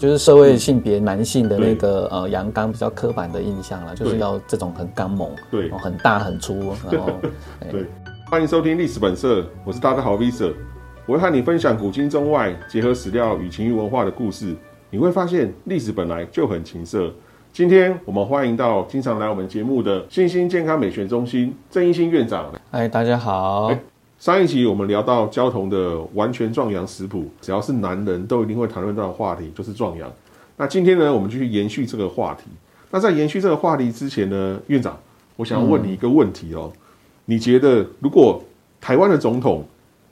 就是社会性别男性的那个呃阳刚比较刻板的印象了，就是要这种很刚猛，对哦，很大很粗，然后 对，欢迎收听历史本色，我是大家好 Visa，我会和你分享古今中外结合史料与情欲文化的故事。你会发现历史本来就很情色。今天我们欢迎到经常来我们节目的信心健康美学中心郑一新院长。哎，大家好。上一集我们聊到焦桐的完全壮阳食谱，只要是男人都一定会谈论到的话题就是壮阳。那今天呢，我们继续延续这个话题。那在延续这个话题之前呢，院长，我想要问你一个问题哦。你觉得如果台湾的总统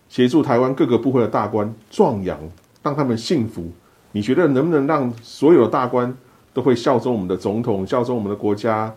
协助台湾各个部会的大官壮阳，让他们幸福，你觉得能不能让所有的大官都会效忠我们的总统，效忠我们的国家，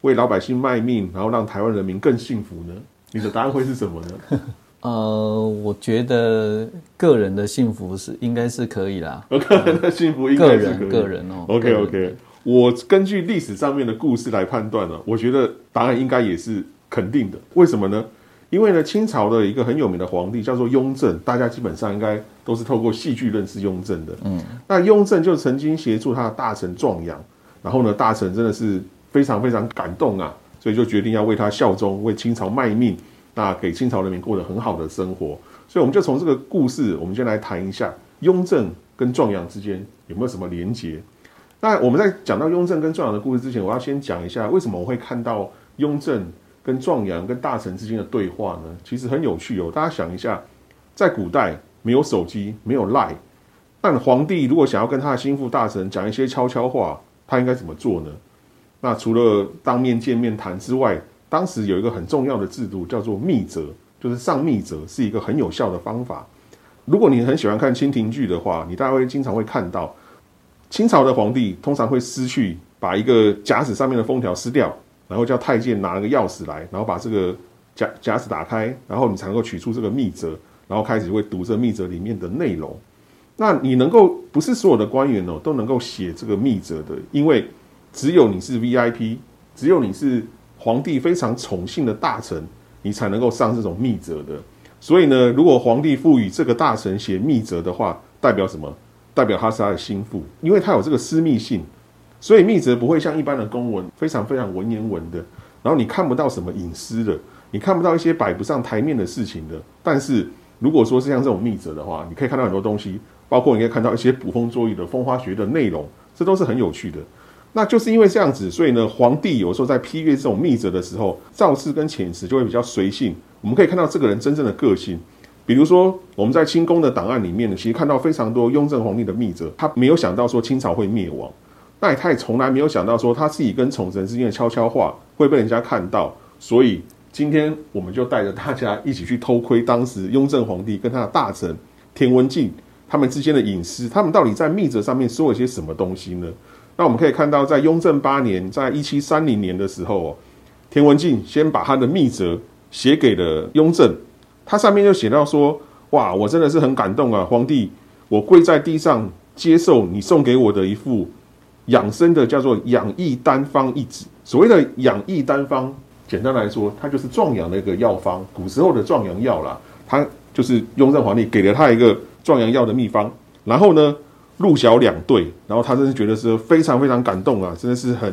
为老百姓卖命，然后让台湾人民更幸福呢？你的答案会是什么呢？呃，我觉得个人的幸福是应该是可以啦，我个人的幸福应个该是可以。人个人哦。OK OK，我根据历史上面的故事来判断呢，我觉得答案应该也是肯定的。为什么呢？因为呢，清朝的一个很有名的皇帝叫做雍正，大家基本上应该都是透过戏剧认识雍正的。嗯，那雍正就曾经协助他的大臣壮阳，然后呢，大臣真的是非常非常感动啊，所以就决定要为他效忠，为清朝卖命，那给清朝人民过得很好的生活。所以我们就从这个故事，我们先来谈一下雍正跟壮阳之间有没有什么连结。那我们在讲到雍正跟壮阳的故事之前，我要先讲一下为什么我会看到雍正跟壮阳跟大臣之间的对话呢？其实很有趣哦。大家想一下，在古代没有手机，没有赖，但皇帝如果想要跟他的心腹大臣讲一些悄悄话，他应该怎么做呢？那除了当面见面谈之外，当时有一个很重要的制度叫做密折，就是上密折是一个很有效的方法。如果你很喜欢看清廷剧的话，你大概会经常会看到。清朝的皇帝通常会撕去把一个夹子上面的封条撕掉，然后叫太监拿了个钥匙来，然后把这个夹夹子打开，然后你才能够取出这个密折，然后开始会读这密折里面的内容。那你能够不是所有的官员哦都能够写这个密折的，因为只有你是 VIP，只有你是皇帝非常宠幸的大臣，你才能够上这种密折的。所以呢，如果皇帝赋予这个大臣写密折的话，代表什么？代表他是他的心腹，因为他有这个私密性，所以密折不会像一般的公文非常非常文言文的，然后你看不到什么隐私的，你看不到一些摆不上台面的事情的。但是如果说是像这种密折的话，你可以看到很多东西，包括你可以看到一些捕风捉影的风花雪月的内容，这都是很有趣的。那就是因为这样子，所以呢，皇帝有时候在批阅这种密折的时候，造字跟遣词就会比较随性。我们可以看到这个人真正的个性。比如说，我们在清宫的档案里面呢，其实看到非常多雍正皇帝的密折，他没有想到说清朝会灭亡，那他也从来没有想到说他自己跟宠臣之间的悄悄话会被人家看到，所以今天我们就带着大家一起去偷窥当时雍正皇帝跟他的大臣田文镜他们之间的隐私，他们到底在密折上面说了些什么东西呢？那我们可以看到，在雍正八年，在一七三零年的时候哦，田文镜先把他的密折写给了雍正。他上面就写到说：“哇，我真的是很感动啊，皇帝，我跪在地上接受你送给我的一副养生的叫做养益单方一纸。所谓的养益单方，简单来说，它就是壮阳的一个药方，古时候的壮阳药啦。他就是雍正皇帝给了他一个壮阳药的秘方，然后呢，陆小两对，然后他真是觉得是非常非常感动啊，真的是很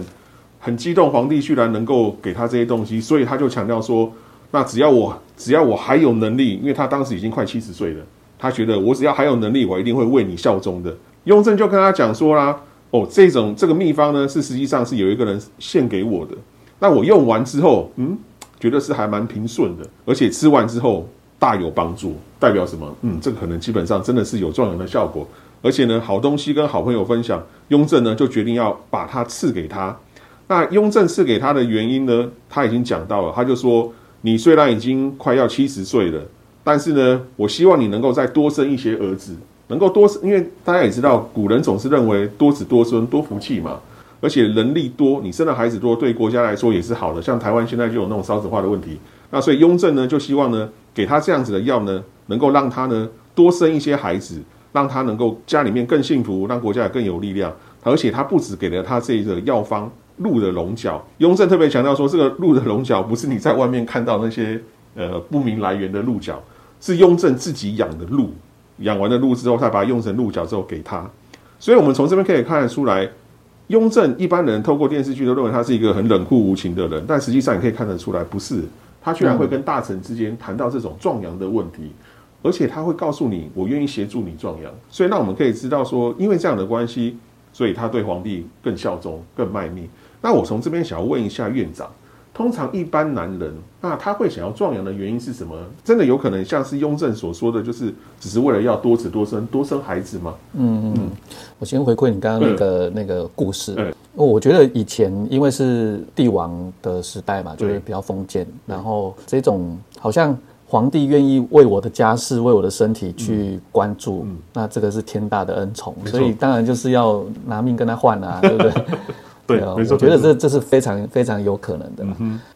很激动，皇帝居然能够给他这些东西，所以他就强调说。”那只要我只要我还有能力，因为他当时已经快七十岁了，他觉得我只要还有能力，我一定会为你效忠的。雍正就跟他讲说啦，哦，这种这个秘方呢，是实际上是有一个人献给我的。那我用完之后，嗯，觉得是还蛮平顺的，而且吃完之后大有帮助，代表什么？嗯，这个可能基本上真的是有壮阳的效果。而且呢，好东西跟好朋友分享，雍正呢就决定要把它赐给他。那雍正赐给他的原因呢，他已经讲到了，他就说。你虽然已经快要七十岁了，但是呢，我希望你能够再多生一些儿子，能够多生，因为大家也知道，古人总是认为多子多孙多福气嘛，而且人力多，你生的孩子多，对国家来说也是好的。像台湾现在就有那种少子化的问题，那所以雍正呢就希望呢，给他这样子的药呢，能够让他呢多生一些孩子，让他能够家里面更幸福，让国家也更有力量。而且他不止给了他这个药方。鹿的龙角，雍正特别强调说，这个鹿的龙角不是你在外面看到那些 呃不明来源的鹿角，是雍正自己养的鹿，养完了鹿之后，他把它用成鹿角之后给他。所以我们从这边可以看得出来，雍正一般人透过电视剧都认为他是一个很冷酷无情的人，但实际上你可以看得出来，不是，他居然会跟大臣之间谈到这种壮阳的问题。而且他会告诉你，我愿意协助你壮阳，所以那我们可以知道说，因为这样的关系，所以他对皇帝更效忠、更卖命。那我从这边想要问一下院长，通常一般男人，那他会想要壮阳的原因是什么？真的有可能像是雍正所说的就是只是为了要多子多孙、多生孩子吗？嗯嗯，我先回馈你刚刚那个那个故事。嗯，我觉得以前因为是帝王的时代嘛，就是比较封建，然后这种好像。皇帝愿意为我的家事、为我的身体去关注，那这个是天大的恩宠，所以当然就是要拿命跟他换啊，对不对？对啊，我觉得这这是非常非常有可能的。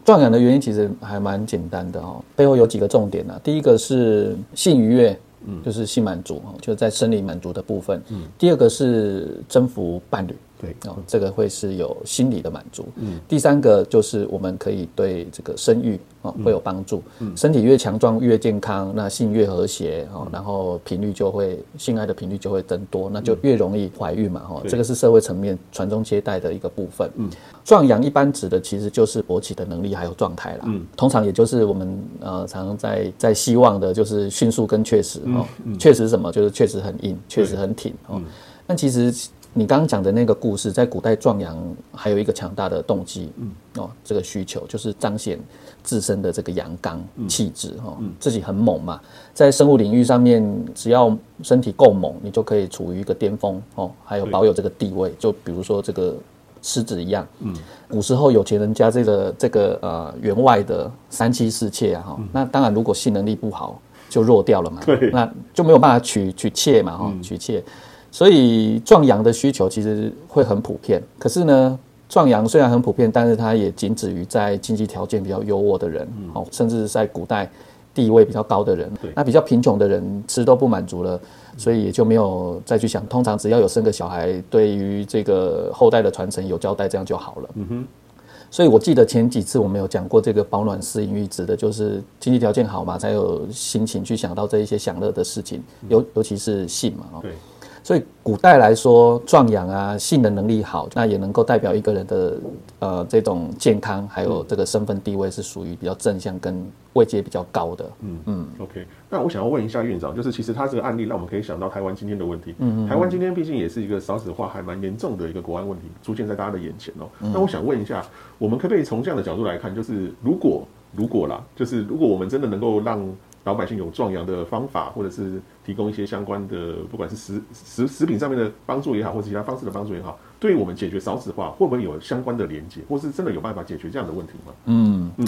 壮阳的原因其实还蛮简单的哦，背后有几个重点呢。第一个是性愉悦，嗯，就是性满足哦，就在生理满足的部分。嗯，第二个是征服伴侣。对哦，这个会是有心理的满足。嗯，第三个就是我们可以对这个生育啊会有帮助。嗯，身体越强壮越健康，那性越和谐哦，然后频率就会性爱的频率就会增多，那就越容易怀孕嘛。哈，这个是社会层面传宗接代的一个部分。嗯，壮阳一般指的其实就是勃起的能力还有状态啦。嗯，通常也就是我们呃常常在在希望的就是迅速跟确实哦，确实什么就是确实很硬，确实很挺哦。那其实。你刚刚讲的那个故事，在古代壮阳还有一个强大的动机，嗯，哦，这个需求就是彰显自身的这个阳刚气质，哈，自己很猛嘛，在生物领域上面，只要身体够猛，你就可以处于一个巅峰，哦，还有保有这个地位，就比如说这个狮子一样，嗯，古时候有钱人家这个这个呃员外的三妻四妾啊，哈，那当然如果性能力不好，就弱掉了嘛，对，那就没有办法娶娶妾嘛，哈，娶妾。所以壮阳的需求其实会很普遍，可是呢，壮阳虽然很普遍，但是它也仅止于在经济条件比较优渥的人，哦，甚至是在古代地位比较高的人。那比较贫穷的人吃都不满足了，所以也就没有再去想。通常只要有生个小孩，对于这个后代的传承有交代，这样就好了。嗯哼。所以我记得前几次我们有讲过这个保暖思淫欲，指的就是经济条件好嘛，才有心情去想到这一些享乐的事情，尤尤其是性嘛，哦。对。所以古代来说，壮阳啊，性的能力好，那也能够代表一个人的呃这种健康，还有这个身份地位是属于比较正向跟位阶比较高的。嗯嗯，OK。那我想要问一下院长，就是其实他这个案例让我们可以想到台湾今天的问题。嗯嗯。台湾今天毕竟也是一个少子化还蛮严重的一个国安问题出现在大家的眼前哦。那我想问一下，我们可不可以从这样的角度来看，就是如果如果啦，就是如果我们真的能够让老百姓有壮阳的方法，或者是提供一些相关的，不管是食食食品上面的帮助也好，或者其他方式的帮助也好，对于我们解决少子化，会不会有相关的连接，或是真的有办法解决这样的问题吗？嗯嗯，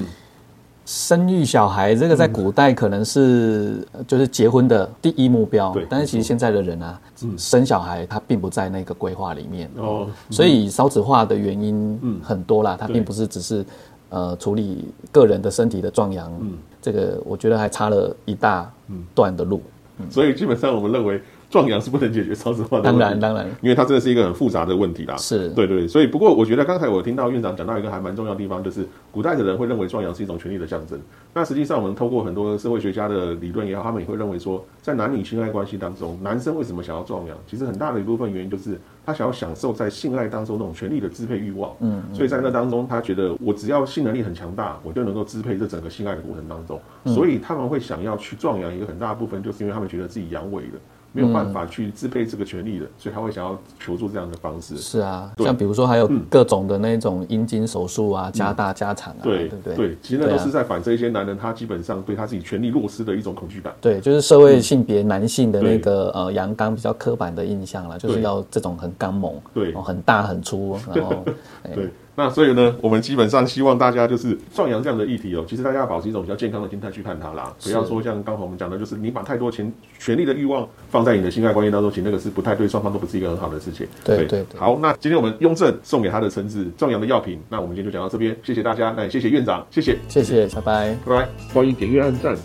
生育小孩这个在古代可能是就是结婚的第一目标，对。但是其实现在的人啊，生小孩他并不在那个规划里面哦，所以少子化的原因很多啦，它并不是只是。呃，处理个人的身体的壮阳，嗯，这个我觉得还差了一大段的路，所以基本上我们认为。壮阳是不能解决少子化的，当然当然，因为它真的是一个很复杂的问题啦。是，对对，所以不过我觉得刚才我听到院长讲到一个还蛮重要的地方，就是古代的人会认为壮阳是一种权力的象征。那实际上我们透过很多社会学家的理论也好，他们也会认为说，在男女性爱关系当中，男生为什么想要壮阳？其实很大的一部分原因就是他想要享受在性爱当中那种权力的支配欲望。嗯，所以在那当中，他觉得我只要性能力很强大，我就能够支配这整个性爱的过程当中。所以他们会想要去壮阳，一个很大部分就是因为他们觉得自己阳痿了。没有办法去支配这个权利的，所以他会想要求助这样的方式。是啊，像比如说还有各种的那种阴茎手术啊，加大加长啊，对对对，其实那都是在反射一些男人他基本上对他自己权利弱失的一种恐惧感。对，就是社会性别男性的那个呃阳刚比较刻板的印象了，就是要这种很刚猛，对，很大很粗，然后 对。那所以呢，我们基本上希望大家就是壮阳这样的议题哦，其实大家要保持一种比较健康的心态去看它啦，不要说像刚才我们讲的，就是你把太多钱、权力的欲望放在你的性爱关系当中，其实那个是不太对，双方都不是一个很好的事情。对对。好，那今天我们雍正送给他的称字壮阳的药品，那我们今天就讲到这边，谢谢大家，那也谢谢院长，谢谢，谢谢，拜拜，拜拜，欢迎点阅按赞，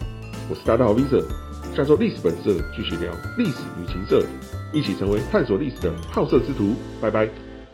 我是大大好 Visa，下周历史本色继续聊历史与情色，一起成为探索历史的好色之徒，拜拜。